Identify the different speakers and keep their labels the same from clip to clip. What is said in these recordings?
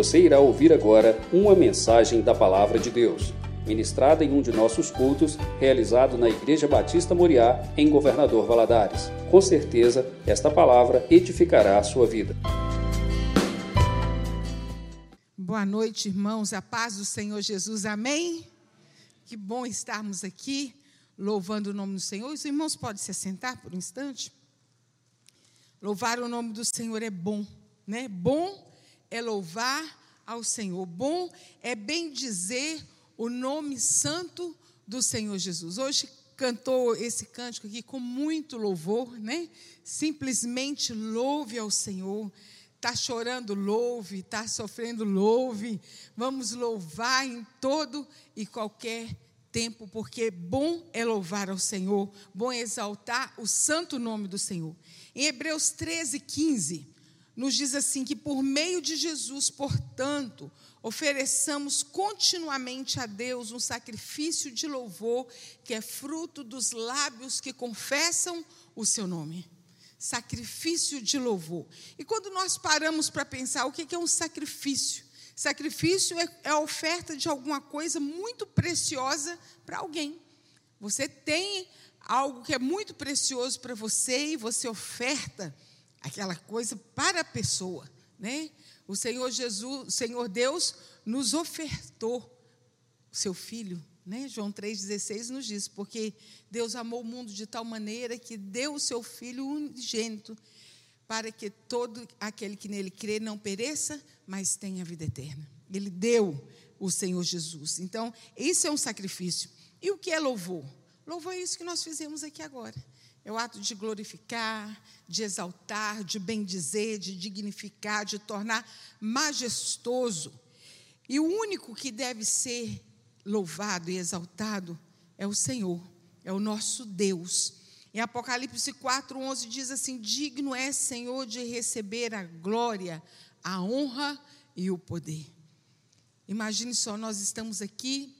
Speaker 1: Você irá ouvir agora uma mensagem da Palavra de Deus, ministrada em um de nossos cultos, realizado na Igreja Batista Moriá, em Governador Valadares. Com certeza, esta palavra edificará a sua vida.
Speaker 2: Boa noite, irmãos. A paz do Senhor Jesus. Amém? Que bom estarmos aqui louvando o nome do Senhor. Os irmãos podem se assentar por um instante? Louvar o nome do Senhor é bom, né? Bom é louvar ao Senhor. Bom é bem dizer o nome santo do Senhor Jesus. Hoje cantou esse cântico aqui com muito louvor, né? Simplesmente louve ao Senhor. Está chorando, louve. Está sofrendo, louve. Vamos louvar em todo e qualquer tempo, porque bom é louvar ao Senhor, bom é exaltar o santo nome do Senhor. Em Hebreus 13, 15, nos diz assim: que por meio de Jesus, portanto, ofereçamos continuamente a Deus um sacrifício de louvor, que é fruto dos lábios que confessam o seu nome. Sacrifício de louvor. E quando nós paramos para pensar o que é um sacrifício, Sacrifício é, é a oferta de alguma coisa muito preciosa para alguém. Você tem algo que é muito precioso para você e você oferta aquela coisa para a pessoa, né? O Senhor Jesus, o Senhor Deus nos ofertou o seu filho, né? João 3:16 nos diz, porque Deus amou o mundo de tal maneira que deu o seu filho unigênito para que todo aquele que nele crê não pereça, mas tenha vida eterna. Ele deu o Senhor Jesus. Então, isso é um sacrifício. E o que é louvor? Louvor é isso que nós fizemos aqui agora. É o ato de glorificar, de exaltar, de bendizer, de dignificar, de tornar majestoso. E o único que deve ser louvado e exaltado é o Senhor, é o nosso Deus. Em Apocalipse 4, 11 diz assim: Digno é, Senhor, de receber a glória, a honra e o poder. Imagine só, nós estamos aqui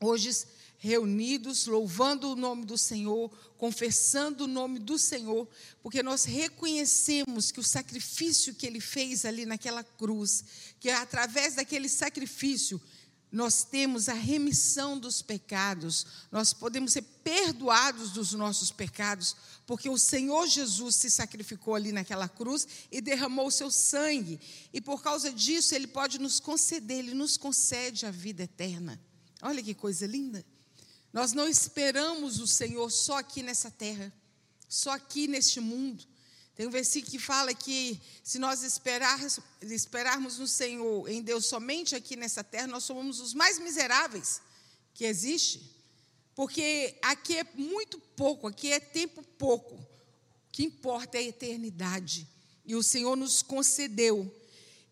Speaker 2: hoje reunidos, louvando o nome do Senhor, confessando o nome do Senhor, porque nós reconhecemos que o sacrifício que ele fez ali naquela cruz, que através daquele sacrifício nós temos a remissão dos pecados, nós podemos ser perdoados dos nossos pecados, porque o Senhor Jesus se sacrificou ali naquela cruz e derramou o seu sangue, e por causa disso Ele pode nos conceder, Ele nos concede a vida eterna. Olha que coisa linda. Nós não esperamos o Senhor só aqui nessa terra, só aqui neste mundo. Tem um versículo que fala que se nós esperarmos, esperarmos no Senhor, em Deus somente aqui nessa terra, nós somos os mais miseráveis que existe. Porque aqui é muito pouco, aqui é tempo pouco. O que importa é a eternidade. E o Senhor nos concedeu.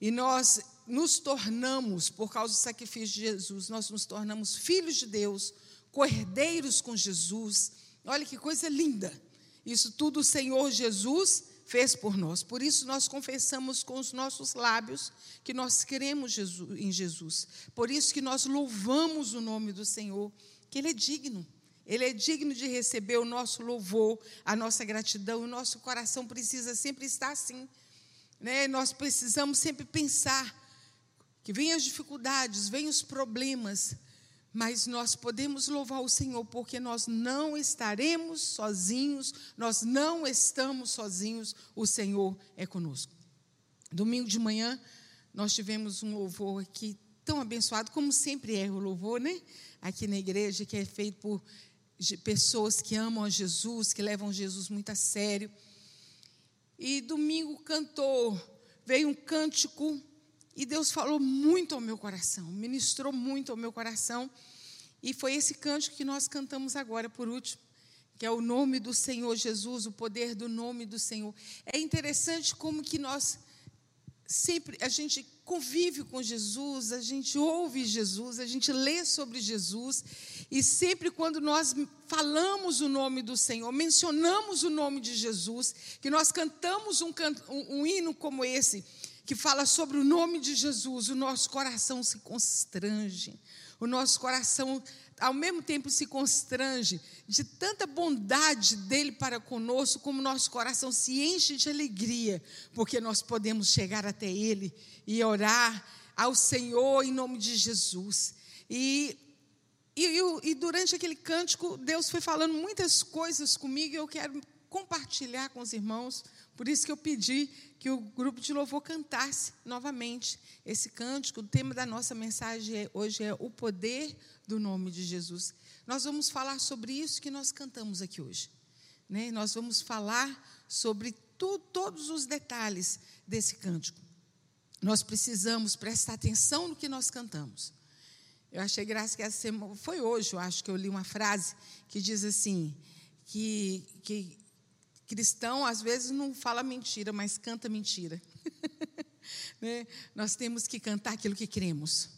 Speaker 2: E nós nos tornamos, por causa do sacrifício de Jesus, nós nos tornamos filhos de Deus, cordeiros com Jesus. Olha que coisa linda. Isso tudo o Senhor Jesus fez por nós. Por isso nós confessamos com os nossos lábios que nós cremos em Jesus. Por isso que nós louvamos o nome do Senhor, que Ele é digno. Ele é digno de receber o nosso louvor, a nossa gratidão. O nosso coração precisa sempre estar assim. Né? Nós precisamos sempre pensar que vem as dificuldades, vem os problemas, mas nós podemos louvar o Senhor porque nós não estaremos sozinhos, nós não estamos sozinhos, o Senhor é conosco. Domingo de manhã, nós tivemos um louvor aqui tão abençoado, como sempre é o louvor, né? Aqui na igreja, que é feito por pessoas que amam a Jesus, que levam Jesus muito a sério. E domingo cantou, veio um cântico e Deus falou muito ao meu coração, ministrou muito ao meu coração. E foi esse cântico que nós cantamos agora, por último, que é o nome do Senhor Jesus, o poder do nome do Senhor. É interessante como que nós sempre, a gente convive com Jesus, a gente ouve Jesus, a gente lê sobre Jesus, e sempre quando nós falamos o nome do Senhor, mencionamos o nome de Jesus, que nós cantamos um, um, um hino como esse, que fala sobre o nome de Jesus, o nosso coração se constrange. O nosso coração, ao mesmo tempo, se constrange de tanta bondade dele para conosco, como nosso coração se enche de alegria, porque nós podemos chegar até ele e orar ao Senhor em nome de Jesus. E, e, e durante aquele cântico, Deus foi falando muitas coisas comigo e eu quero compartilhar com os irmãos. Por isso que eu pedi que o grupo de louvor cantasse novamente esse cântico. O tema da nossa mensagem é, hoje é o poder do nome de Jesus. Nós vamos falar sobre isso que nós cantamos aqui hoje. Né? Nós vamos falar sobre tu, todos os detalhes desse cântico. Nós precisamos prestar atenção no que nós cantamos. Eu achei graça que essa semana, foi hoje, eu acho que eu li uma frase que diz assim, que, que Cristão, às vezes, não fala mentira, mas canta mentira. né? Nós temos que cantar aquilo que cremos.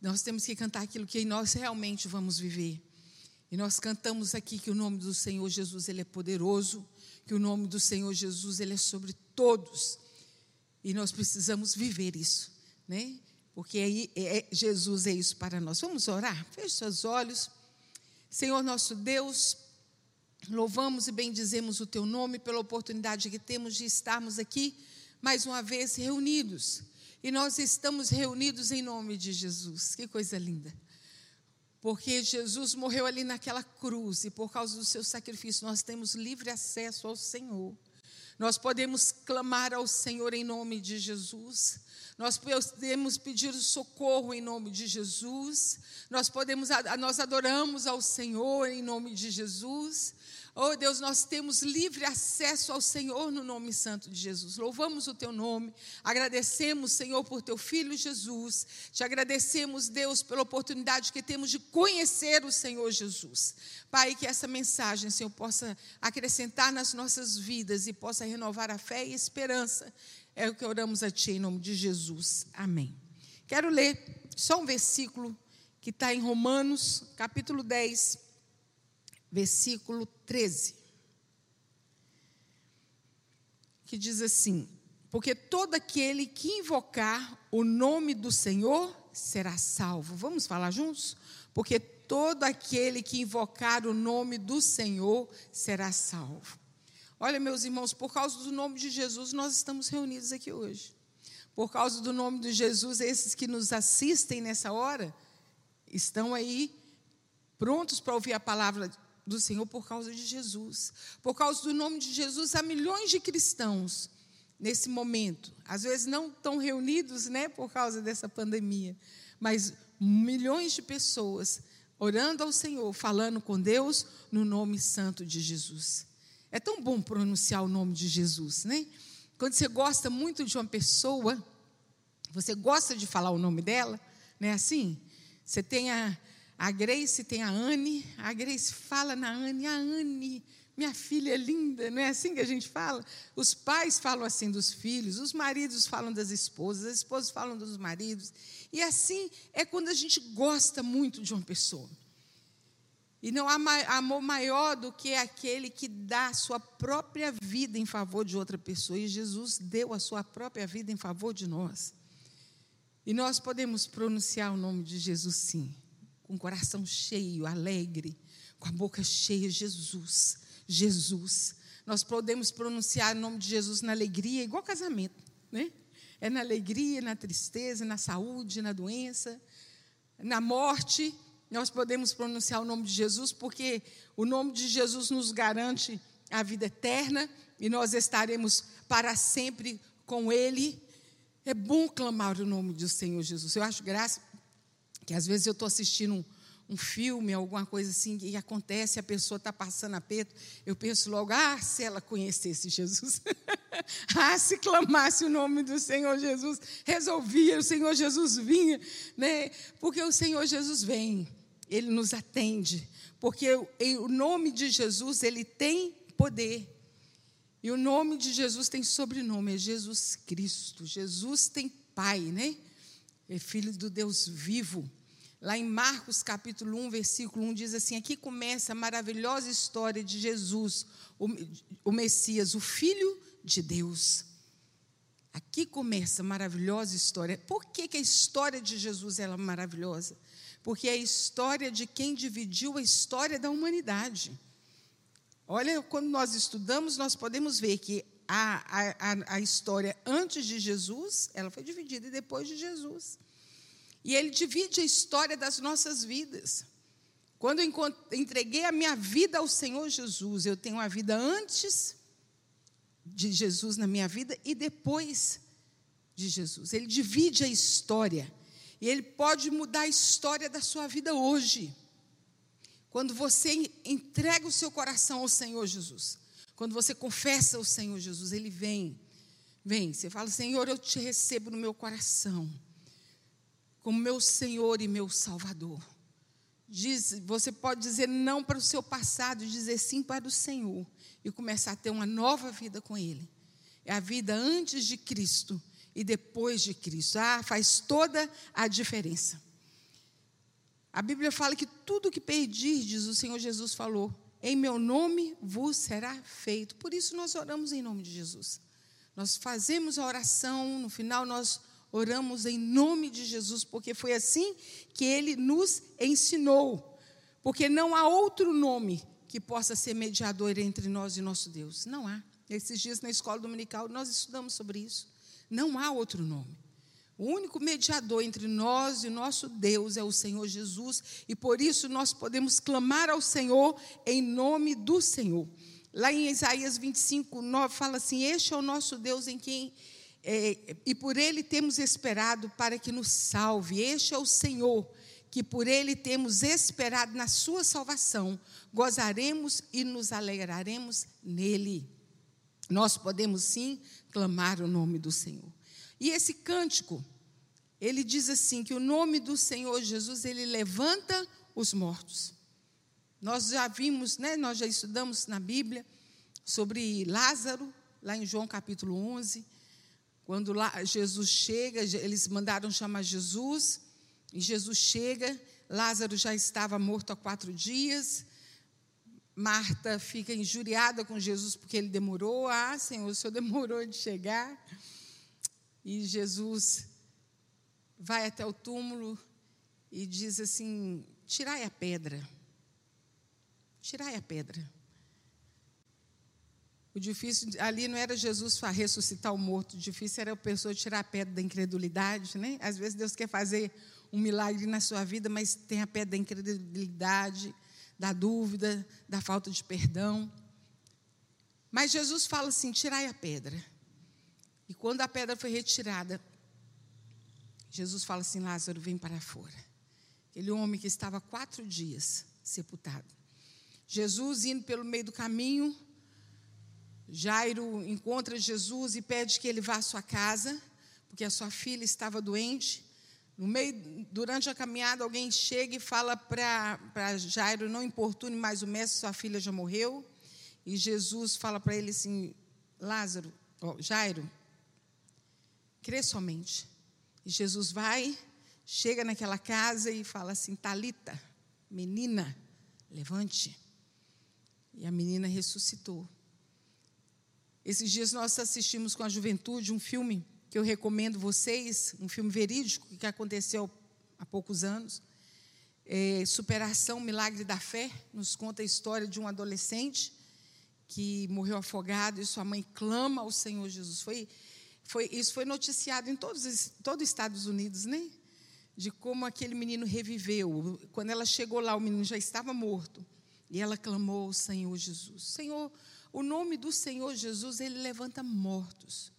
Speaker 2: Nós temos que cantar aquilo que nós realmente vamos viver. E nós cantamos aqui que o nome do Senhor Jesus ele é poderoso, que o nome do Senhor Jesus ele é sobre todos. E nós precisamos viver isso, né? Porque aí é, Jesus é isso para nós. Vamos orar? Feche seus olhos. Senhor nosso Deus, Louvamos e bendizemos o teu nome pela oportunidade que temos de estarmos aqui mais uma vez reunidos. E nós estamos reunidos em nome de Jesus. Que coisa linda. Porque Jesus morreu ali naquela cruz e por causa do seu sacrifício nós temos livre acesso ao Senhor. Nós podemos clamar ao Senhor em nome de Jesus. Nós podemos pedir socorro em nome de Jesus. Nós podemos nós adoramos ao Senhor em nome de Jesus. Oh Deus, nós temos livre acesso ao Senhor no nome santo de Jesus. Louvamos o teu nome, agradecemos, Senhor, por teu filho Jesus. Te agradecemos, Deus, pela oportunidade que temos de conhecer o Senhor Jesus. Pai, que essa mensagem, Senhor, possa acrescentar nas nossas vidas e possa renovar a fé e a esperança. É o que oramos a Ti em nome de Jesus. Amém. Quero ler só um versículo que está em Romanos, capítulo 10 versículo 13, que diz assim: Porque todo aquele que invocar o nome do Senhor será salvo. Vamos falar juntos? Porque todo aquele que invocar o nome do Senhor será salvo. Olha, meus irmãos, por causa do nome de Jesus, nós estamos reunidos aqui hoje. Por causa do nome de Jesus, esses que nos assistem nessa hora estão aí prontos para ouvir a palavra do Senhor por causa de Jesus. Por causa do nome de Jesus, há milhões de cristãos nesse momento. Às vezes não estão reunidos, né, por causa dessa pandemia, mas milhões de pessoas orando ao Senhor, falando com Deus no nome santo de Jesus. É tão bom pronunciar o nome de Jesus, né? Quando você gosta muito de uma pessoa, você gosta de falar o nome dela, não é assim? Você tem a, a Grace tem a Anne, a Grace fala na Anne, a Anne, minha filha é linda, não é assim que a gente fala? Os pais falam assim dos filhos, os maridos falam das esposas, as esposas falam dos maridos. E assim é quando a gente gosta muito de uma pessoa. E não há amor maior do que aquele que dá a sua própria vida em favor de outra pessoa. E Jesus deu a sua própria vida em favor de nós. E nós podemos pronunciar o nome de Jesus sim com o coração cheio, alegre, com a boca cheia, Jesus, Jesus. Nós podemos pronunciar o nome de Jesus na alegria, igual casamento, né? É na alegria, na tristeza, na saúde, na doença, na morte. Nós podemos pronunciar o nome de Jesus, porque o nome de Jesus nos garante a vida eterna e nós estaremos para sempre com Ele. É bom clamar o nome do Senhor Jesus. Eu acho graça que às vezes eu estou assistindo um, um, filme, alguma coisa assim, e acontece, a pessoa está passando aperto, eu penso logo, ah, se ela conhecesse Jesus, ah, se clamasse o nome do Senhor Jesus, resolvia, o Senhor Jesus vinha, né? porque o Senhor Jesus vem, Ele nos atende, porque o, o nome de Jesus, Ele tem poder, e o nome de Jesus tem sobrenome, é Jesus Cristo. Jesus tem Pai, né? É filho do Deus vivo. Lá em Marcos capítulo 1, versículo 1, diz assim: aqui começa a maravilhosa história de Jesus, o, o Messias, o Filho de Deus. Aqui começa a maravilhosa história. Por que, que a história de Jesus é maravilhosa? Porque é a história de quem dividiu a história da humanidade. Olha, quando nós estudamos, nós podemos ver que a, a, a história antes de Jesus, ela foi dividida e depois de Jesus. E ele divide a história das nossas vidas. Quando eu entreguei a minha vida ao Senhor Jesus, eu tenho uma vida antes de Jesus na minha vida e depois de Jesus. Ele divide a história. E ele pode mudar a história da sua vida hoje. Quando você entrega o seu coração ao Senhor Jesus. Quando você confessa o Senhor Jesus, ele vem. Vem, você fala: Senhor, eu te recebo no meu coração. Como meu Senhor e meu Salvador. Diz, você pode dizer não para o seu passado dizer sim para o Senhor e começar a ter uma nova vida com Ele. É a vida antes de Cristo e depois de Cristo. Ah, faz toda a diferença. A Bíblia fala que tudo que pedirdes, o Senhor Jesus falou, em meu nome vos será feito. Por isso nós oramos em nome de Jesus. Nós fazemos a oração, no final nós oramos em nome de Jesus, porque foi assim que ele nos ensinou. Porque não há outro nome que possa ser mediador entre nós e nosso Deus. Não há. Esses dias na escola dominical nós estudamos sobre isso. Não há outro nome. O único mediador entre nós e nosso Deus é o Senhor Jesus, e por isso nós podemos clamar ao Senhor em nome do Senhor. Lá em Isaías 25, 9, fala assim: Este é o nosso Deus em quem é, e por ele temos esperado para que nos salve. Este é o Senhor, que por ele temos esperado na sua salvação. Gozaremos e nos alegraremos nele. Nós podemos sim clamar o nome do Senhor. E esse cântico, ele diz assim que o nome do Senhor Jesus, ele levanta os mortos. Nós já vimos, né, nós já estudamos na Bíblia sobre Lázaro, lá em João capítulo 11, quando lá Jesus chega, eles mandaram chamar Jesus, e Jesus chega, Lázaro já estava morto há quatro dias, Marta fica injuriada com Jesus porque ele demorou. Ah, Senhor, o Senhor demorou de chegar. E Jesus vai até o túmulo e diz assim: Tirai a pedra. Tirai a pedra. O difícil ali não era Jesus ressuscitar o morto, o difícil era a pessoa tirar a pedra da incredulidade, né? Às vezes Deus quer fazer um milagre na sua vida, mas tem a pedra da incredulidade, da dúvida, da falta de perdão. Mas Jesus fala assim: tirai a pedra. E quando a pedra foi retirada, Jesus fala assim: Lázaro, vem para fora. Aquele homem que estava quatro dias sepultado. Jesus indo pelo meio do caminho, Jairo encontra Jesus e pede que ele vá à sua casa, porque a sua filha estava doente. Meio, durante a caminhada, alguém chega e fala para Jairo: não importune mais o mestre, sua filha já morreu. E Jesus fala para ele assim: Lázaro, oh, Jairo, crê somente. E Jesus vai, chega naquela casa e fala assim: Talita, menina, levante. E a menina ressuscitou. Esses dias nós assistimos com a juventude um filme que eu recomendo vocês, um filme verídico que aconteceu há poucos anos. É, Superação Milagre da Fé, nos conta a história de um adolescente que morreu afogado e sua mãe clama ao Senhor Jesus. Foi foi, isso foi noticiado em todos, todos os Estados Unidos, né? De como aquele menino reviveu. Quando ela chegou lá, o menino já estava morto. E ela clamou ao Senhor Jesus. Senhor, o nome do Senhor Jesus, ele levanta mortos.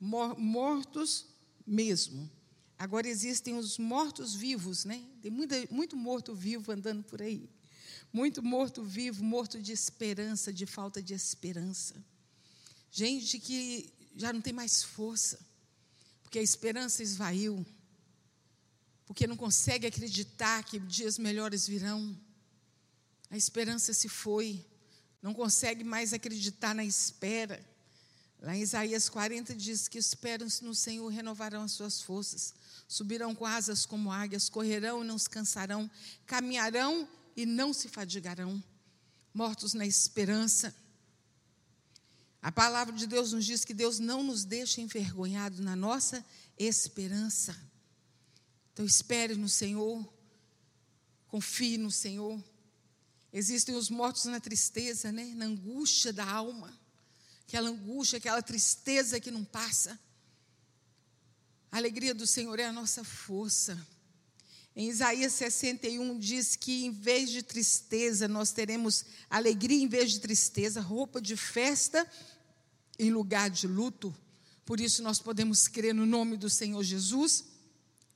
Speaker 2: Mortos mesmo. Agora existem os mortos vivos, né? Tem muito morto vivo andando por aí. Muito morto vivo, morto de esperança, de falta de esperança. Gente que já não tem mais força, porque a esperança esvaiu, porque não consegue acreditar que dias melhores virão. A esperança se foi, não consegue mais acreditar na espera. Lá em Isaías 40 diz que esperam no Senhor renovarão as suas forças, subirão com asas como águias, correrão e não se cansarão, caminharão e não se fadigarão, mortos na esperança. A palavra de Deus nos diz que Deus não nos deixa envergonhados na nossa esperança. Então, espere no Senhor, confie no Senhor. Existem os mortos na tristeza, né? na angústia da alma, aquela angústia, aquela tristeza que não passa. A alegria do Senhor é a nossa força. Em Isaías 61 diz que em vez de tristeza, nós teremos alegria em vez de tristeza, roupa de festa em lugar de luto. Por isso nós podemos crer no nome do Senhor Jesus,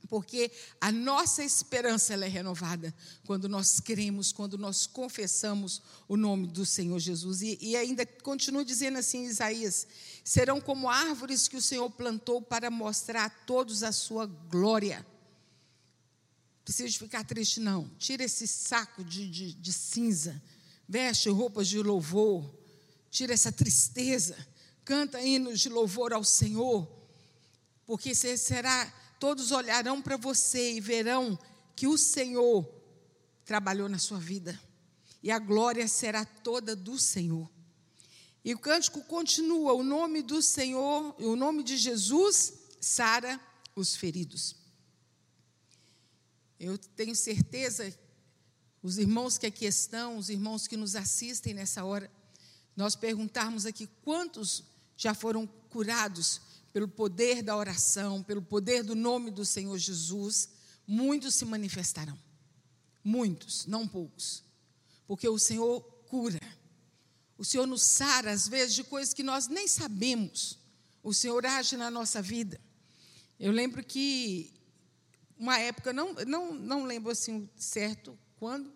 Speaker 2: porque a nossa esperança é renovada quando nós cremos, quando nós confessamos o nome do Senhor Jesus. E, e ainda continua dizendo assim Isaías: serão como árvores que o Senhor plantou para mostrar a todos a sua glória. Precisa ficar triste, não. Tira esse saco de, de, de cinza, veste roupas de louvor, tira essa tristeza, canta hinos de louvor ao Senhor, porque será, todos olharão para você e verão que o Senhor trabalhou na sua vida, e a glória será toda do Senhor. E o cântico continua: o nome do Senhor, o nome de Jesus, sara os feridos. Eu tenho certeza, os irmãos que aqui estão, os irmãos que nos assistem nessa hora, nós perguntarmos aqui quantos já foram curados pelo poder da oração, pelo poder do nome do Senhor Jesus, muitos se manifestarão. Muitos, não poucos. Porque o Senhor cura. O Senhor nos sara, às vezes, de coisas que nós nem sabemos. O Senhor age na nossa vida. Eu lembro que uma época, não, não, não lembro assim certo quando,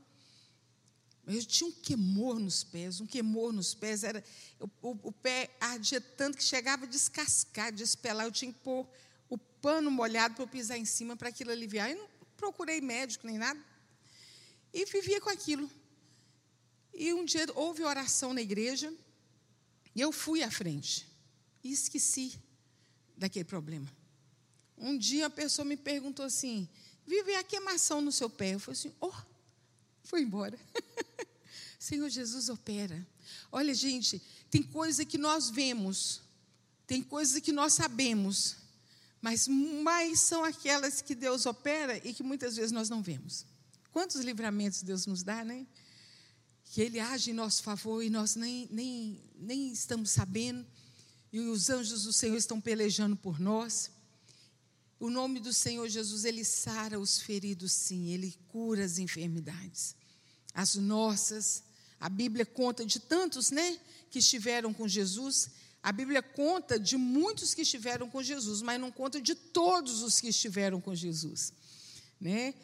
Speaker 2: mas eu tinha um queimor nos pés, um queimor nos pés, era, o, o, pé ardia tanto que chegava a descascar, despelar, eu tinha que pôr o pano molhado para eu pisar em cima para aquilo aliviar. Eu não procurei médico nem nada, e vivia com aquilo. E um dia houve oração na igreja, e eu fui à frente, e esqueci daquele problema. Um dia a pessoa me perguntou assim: vive a queimação no seu pé? Eu falei assim: oh, foi embora. Senhor Jesus opera. Olha, gente, tem coisa que nós vemos, tem coisas que nós sabemos, mas mais são aquelas que Deus opera e que muitas vezes nós não vemos. Quantos livramentos Deus nos dá, né? Que Ele age em nosso favor e nós nem, nem, nem estamos sabendo, e os anjos do Senhor estão pelejando por nós. O nome do Senhor Jesus, ele sara os feridos, sim, ele cura as enfermidades. As nossas, a Bíblia conta de tantos, né, que estiveram com Jesus. A Bíblia conta de muitos que estiveram com Jesus, mas não conta de todos os que estiveram com Jesus, né?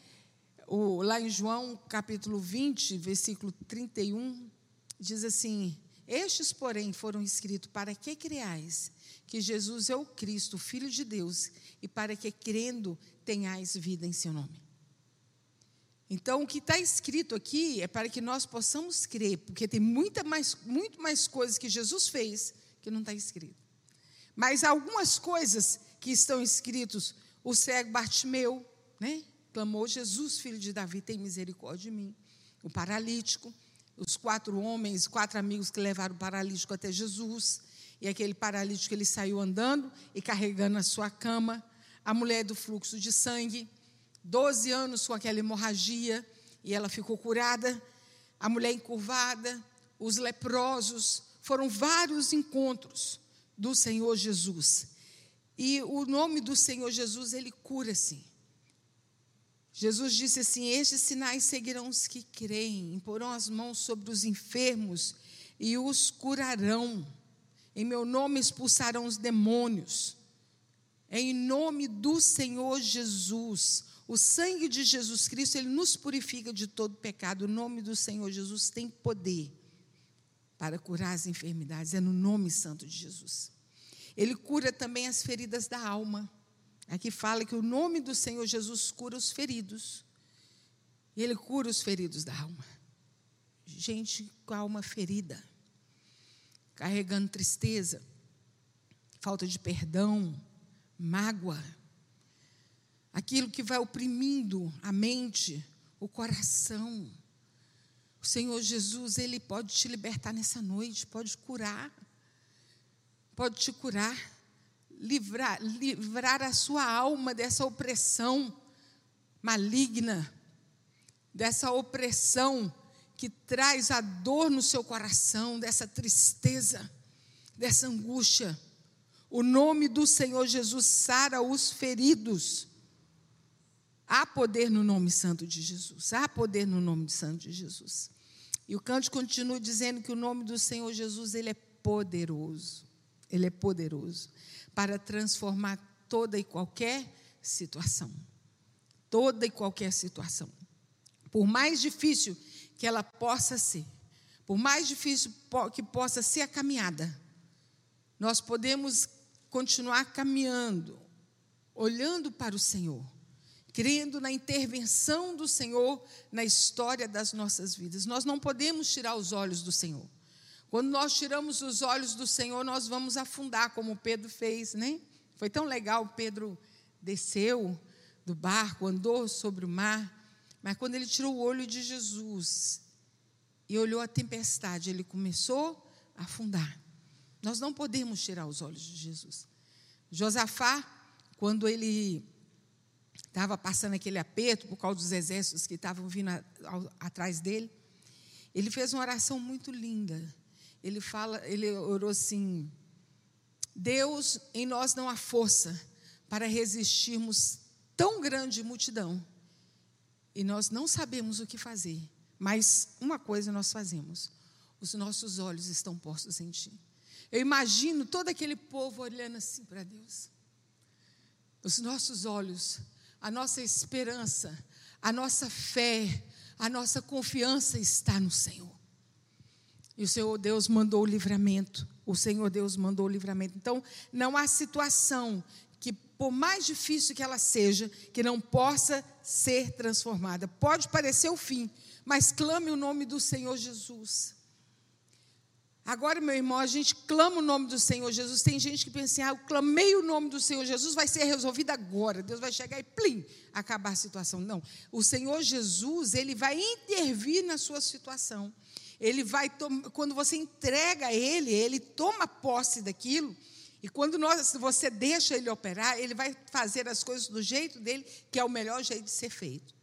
Speaker 2: O, lá em João, capítulo 20, versículo 31, diz assim: Estes, porém, foram escritos para que creais que Jesus é o Cristo, o Filho de Deus, e para que crendo tenhais vida em seu nome. Então, o que está escrito aqui é para que nós possamos crer, porque tem muita mais, muito mais coisas que Jesus fez que não está escrito. Mas algumas coisas que estão escritos, o cego Bartimeu, né? Clamou Jesus, filho de Davi, tem misericórdia de mim. O paralítico, os quatro homens, quatro amigos que levaram o paralítico até Jesus. E aquele paralítico ele saiu andando e carregando a sua cama. A mulher do fluxo de sangue, 12 anos com aquela hemorragia, e ela ficou curada. A mulher encurvada, os leprosos, foram vários encontros do Senhor Jesus. E o nome do Senhor Jesus, ele cura sim. Jesus disse assim: Estes sinais seguirão os que creem, imporão as mãos sobre os enfermos e os curarão. Em meu nome expulsarão os demônios. Em nome do Senhor Jesus. O sangue de Jesus Cristo, ele nos purifica de todo pecado. O nome do Senhor Jesus tem poder para curar as enfermidades. É no nome santo de Jesus. Ele cura também as feridas da alma. Aqui fala que o nome do Senhor Jesus cura os feridos. Ele cura os feridos da alma. Gente com a alma ferida carregando tristeza, falta de perdão, mágoa, aquilo que vai oprimindo a mente, o coração. O Senhor Jesus, Ele pode te libertar nessa noite, pode curar. pode te curar, livrar, livrar a sua alma dessa opressão maligna, dessa opressão que traz a dor no seu coração, dessa tristeza, dessa angústia. O nome do Senhor Jesus sara os feridos. Há poder no nome santo de Jesus. Há poder no nome santo de Jesus. E o canto continua dizendo que o nome do Senhor Jesus, ele é poderoso. Ele é poderoso para transformar toda e qualquer situação. Toda e qualquer situação. Por mais difícil que ela possa ser, por mais difícil que possa ser a caminhada, nós podemos continuar caminhando, olhando para o Senhor, crendo na intervenção do Senhor na história das nossas vidas. Nós não podemos tirar os olhos do Senhor. Quando nós tiramos os olhos do Senhor, nós vamos afundar, como Pedro fez, né? Foi tão legal, Pedro desceu do barco, andou sobre o mar, mas quando ele tirou o olho de Jesus e olhou a tempestade, ele começou a afundar. Nós não podemos tirar os olhos de Jesus. Josafá, quando ele estava passando aquele aperto por causa dos exércitos que estavam vindo a, atrás dele, ele fez uma oração muito linda. Ele fala, ele orou assim: Deus, em nós não há força para resistirmos tão grande multidão. E nós não sabemos o que fazer. Mas uma coisa nós fazemos: os nossos olhos estão postos em Ti. Eu imagino todo aquele povo olhando assim para Deus. Os nossos olhos, a nossa esperança, a nossa fé, a nossa confiança está no Senhor. E o Senhor Deus mandou o livramento. O Senhor Deus mandou o livramento. Então, não há situação que, por mais difícil que ela seja, que não possa ser transformada. Pode parecer o fim, mas clame o nome do Senhor Jesus. Agora, meu irmão, a gente clama o nome do Senhor Jesus. Tem gente que pensa assim: ah, eu clamei o nome do Senhor Jesus, vai ser resolvido agora. Deus vai chegar e plim, acabar a situação. Não. O Senhor Jesus, ele vai intervir na sua situação. Ele vai, quando você entrega a Ele, Ele toma posse daquilo. E quando nós, você deixa Ele operar, Ele vai fazer as coisas do jeito dele, que é o melhor jeito de ser feito.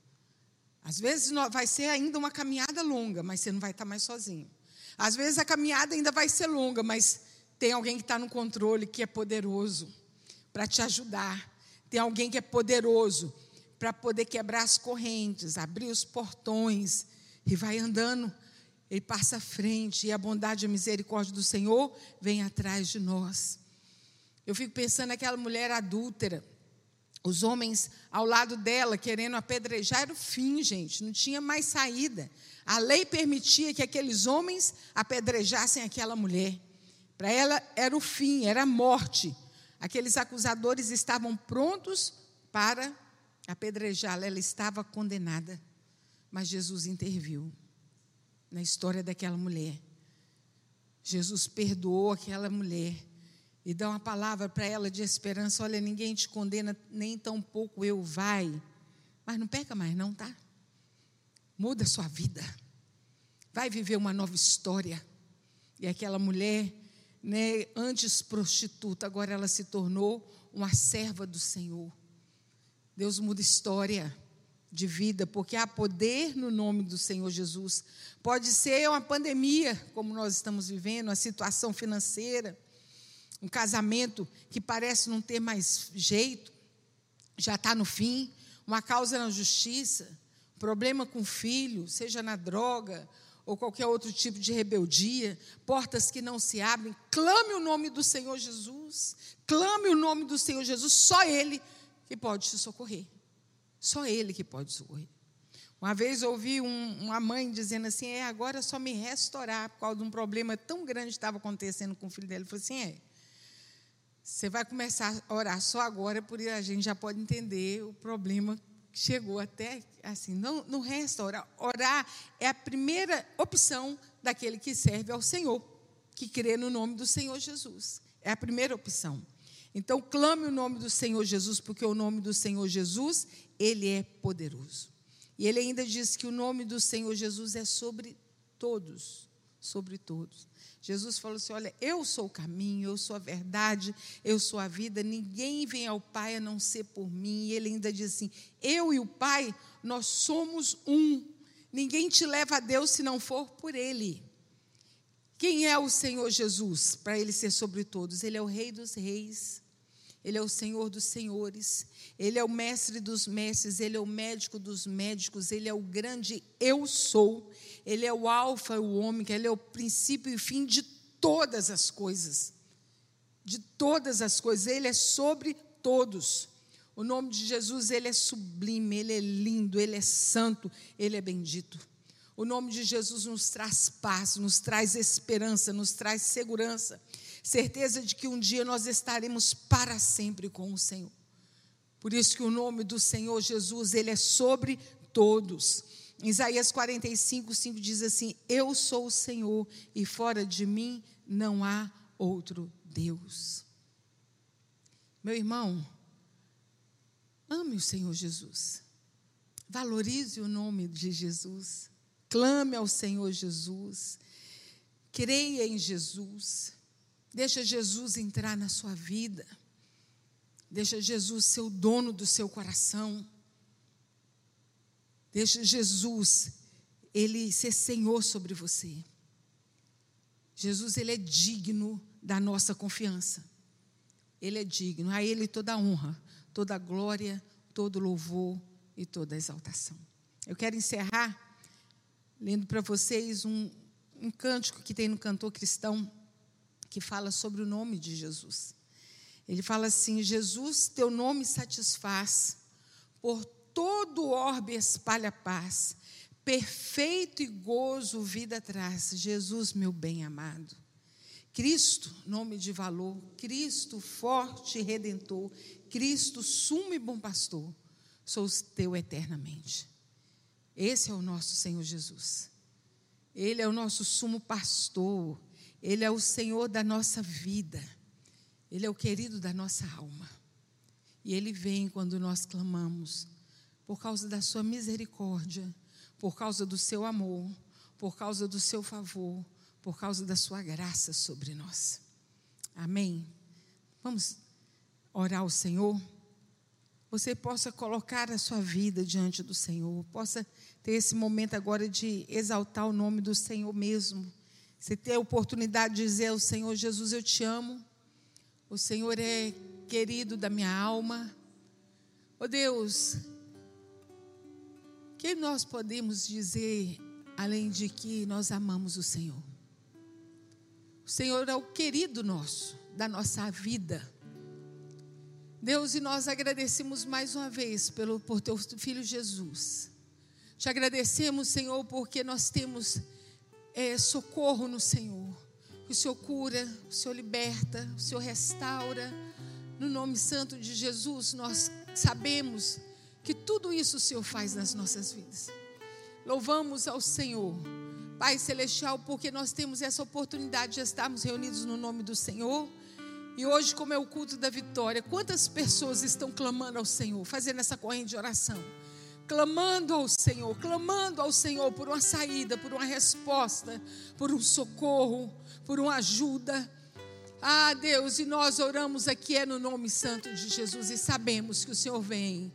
Speaker 2: Às vezes vai ser ainda uma caminhada longa, mas você não vai estar mais sozinho. Às vezes a caminhada ainda vai ser longa, mas tem alguém que está no controle, que é poderoso para te ajudar. Tem alguém que é poderoso para poder quebrar as correntes, abrir os portões e vai andando. Ele passa à frente e a bondade e a misericórdia do Senhor vem atrás de nós. Eu fico pensando naquela mulher adúltera, os homens ao lado dela querendo apedrejar, era o fim, gente, não tinha mais saída. A lei permitia que aqueles homens apedrejassem aquela mulher. Para ela era o fim, era a morte. Aqueles acusadores estavam prontos para apedrejá-la. Ela estava condenada. Mas Jesus interviu na história daquela mulher. Jesus perdoou aquela mulher e dá uma palavra para ela de esperança. Olha, ninguém te condena, nem tão pouco eu vai. Mas não peca mais, não, tá? Muda a sua vida. Vai viver uma nova história. E aquela mulher, né, antes prostituta, agora ela se tornou uma serva do Senhor. Deus muda história de vida, porque há poder no nome do Senhor Jesus. Pode ser uma pandemia, como nós estamos vivendo, uma situação financeira, um casamento que parece não ter mais jeito, já está no fim, uma causa na justiça problema com o filho, seja na droga ou qualquer outro tipo de rebeldia, portas que não se abrem, clame o nome do Senhor Jesus, clame o nome do Senhor Jesus, só Ele que pode te socorrer, só Ele que pode socorrer. Uma vez ouvi um, uma mãe dizendo assim: é, agora só me restaurar por causa de um problema tão grande que estava acontecendo com o filho dela. Ele falou assim: é, você vai começar a orar só agora, porque a gente já pode entender o problema chegou até assim, não, não resta orar. Orar é a primeira opção daquele que serve ao Senhor, que crê no nome do Senhor Jesus. É a primeira opção. Então, clame o nome do Senhor Jesus, porque o nome do Senhor Jesus, ele é poderoso. E ele ainda diz que o nome do Senhor Jesus é sobre todos, sobre todos. Jesus falou assim: Olha, eu sou o caminho, eu sou a verdade, eu sou a vida, ninguém vem ao Pai a não ser por mim. E ele ainda diz assim: Eu e o Pai, nós somos um. Ninguém te leva a Deus se não for por Ele. Quem é o Senhor Jesus? Para Ele ser sobre todos. Ele é o Rei dos Reis, Ele é o Senhor dos Senhores, Ele é o Mestre dos Mestres, Ele é o médico dos médicos, Ele é o grande Eu Sou. Ele é o Alfa e o Ômega, Ele é o princípio e fim de todas as coisas. De todas as coisas, Ele é sobre todos. O nome de Jesus, Ele é sublime, Ele é lindo, Ele é santo, Ele é bendito. O nome de Jesus nos traz paz, nos traz esperança, nos traz segurança, certeza de que um dia nós estaremos para sempre com o Senhor. Por isso que o nome do Senhor Jesus, ele é sobre todos. Isaías 45, 5 diz assim: Eu sou o Senhor e fora de mim não há outro Deus. Meu irmão, ame o Senhor Jesus, valorize o nome de Jesus, clame ao Senhor Jesus, creia em Jesus, deixa Jesus entrar na sua vida, deixa Jesus ser o dono do seu coração. Deixa Jesus, ele ser Senhor sobre você. Jesus, ele é digno da nossa confiança. Ele é digno. A ele toda honra, toda glória, todo louvor e toda exaltação. Eu quero encerrar lendo para vocês um, um cântico que tem no cantor cristão que fala sobre o nome de Jesus. Ele fala assim: Jesus, teu nome satisfaz por todo orbe espalha paz, perfeito e gozo vida traz. Jesus, meu bem amado. Cristo, nome de valor, Cristo, forte e redentor, Cristo, sumo e bom pastor, sou teu eternamente. Esse é o nosso Senhor Jesus. Ele é o nosso sumo pastor, ele é o Senhor da nossa vida, ele é o querido da nossa alma. E ele vem quando nós clamamos por causa da sua misericórdia, por causa do seu amor, por causa do seu favor, por causa da sua graça sobre nós. Amém? Vamos orar ao Senhor? Você possa colocar a sua vida diante do Senhor, possa ter esse momento agora de exaltar o nome do Senhor mesmo. Você ter a oportunidade de dizer ao Senhor Jesus, eu te amo. O Senhor é querido da minha alma. Oh Deus, que nós podemos dizer além de que nós amamos o Senhor? O Senhor é o querido nosso, da nossa vida. Deus, e nós agradecemos mais uma vez pelo, por teu filho Jesus. Te agradecemos, Senhor, porque nós temos é, socorro no Senhor. O Senhor cura, o Senhor liberta, o Senhor restaura. No nome santo de Jesus, nós sabemos que tudo isso o Senhor faz nas nossas vidas. Louvamos ao Senhor, Pai Celestial, porque nós temos essa oportunidade de estarmos reunidos no nome do Senhor. E hoje, como é o culto da vitória, quantas pessoas estão clamando ao Senhor, fazendo essa corrente de oração? Clamando ao Senhor, clamando ao Senhor por uma saída, por uma resposta, por um socorro, por uma ajuda. Ah, Deus, e nós oramos aqui é no nome santo de Jesus e sabemos que o Senhor vem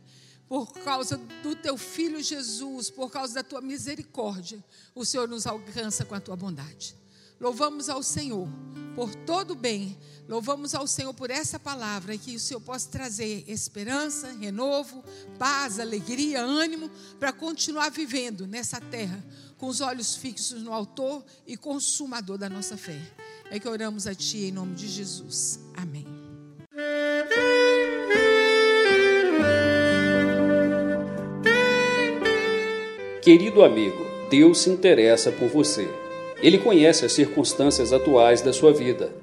Speaker 2: por causa do teu filho Jesus, por causa da tua misericórdia, o Senhor nos alcança com a tua bondade. Louvamos ao Senhor por todo o bem, louvamos ao Senhor por essa palavra, que o Senhor possa trazer esperança, renovo, paz, alegria, ânimo, para continuar vivendo nessa terra, com os olhos fixos no Autor e Consumador da nossa fé. É que oramos a Ti em nome de Jesus. Amém.
Speaker 1: Querido amigo, Deus se interessa por você. Ele conhece as circunstâncias atuais da sua vida.